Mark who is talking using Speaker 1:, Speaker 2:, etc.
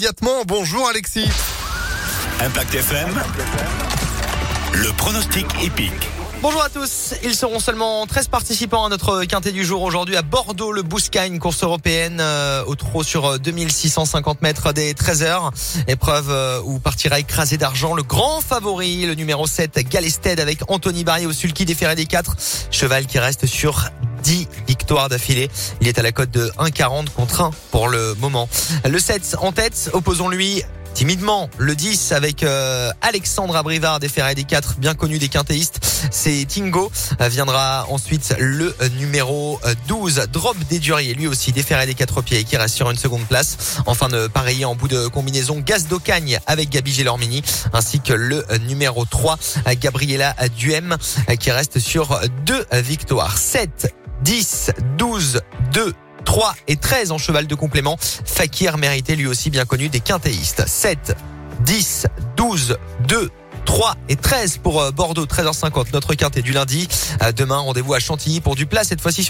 Speaker 1: immédiatement. Bonjour Alexis.
Speaker 2: Impact FM. Le pronostic épique.
Speaker 3: Bonjour à tous. Ils seront seulement 13 participants à notre quintet du jour aujourd'hui à Bordeaux, le Bousca, une course européenne euh, au trot sur 2650 mètres des 13 heures. Épreuve euh, où partira écrasé d'argent le grand favori, le numéro 7, Galested avec Anthony Barry au sulky des des 4. Cheval qui reste sur 10 d'affilée. Il est à la cote de 1,40 contre 1 pour le moment. Le 7 en tête, opposons-lui timidement le 10 avec euh, Alexandre Abrivard des Ferrari des 4 bien connu des quintéistes c'est Tingo viendra ensuite le numéro 12 Drop des Duriers lui aussi des Ferrari des 4 pieds qui reste sur une seconde place enfin de en bout de combinaison Gaz d'Ocagne avec Gabi Gélormini ainsi que le numéro 3 Gabriela Duhem qui reste sur deux victoires 7 10 12 2 3 et 13 en cheval de complément. Fakir méritait lui aussi bien connu des quintéistes. 7, 10, 12, 2, 3 et 13 pour euh, Bordeaux, 13h50, notre quintet du lundi. Euh, demain, rendez-vous à Chantilly pour du plat, cette fois-ci sur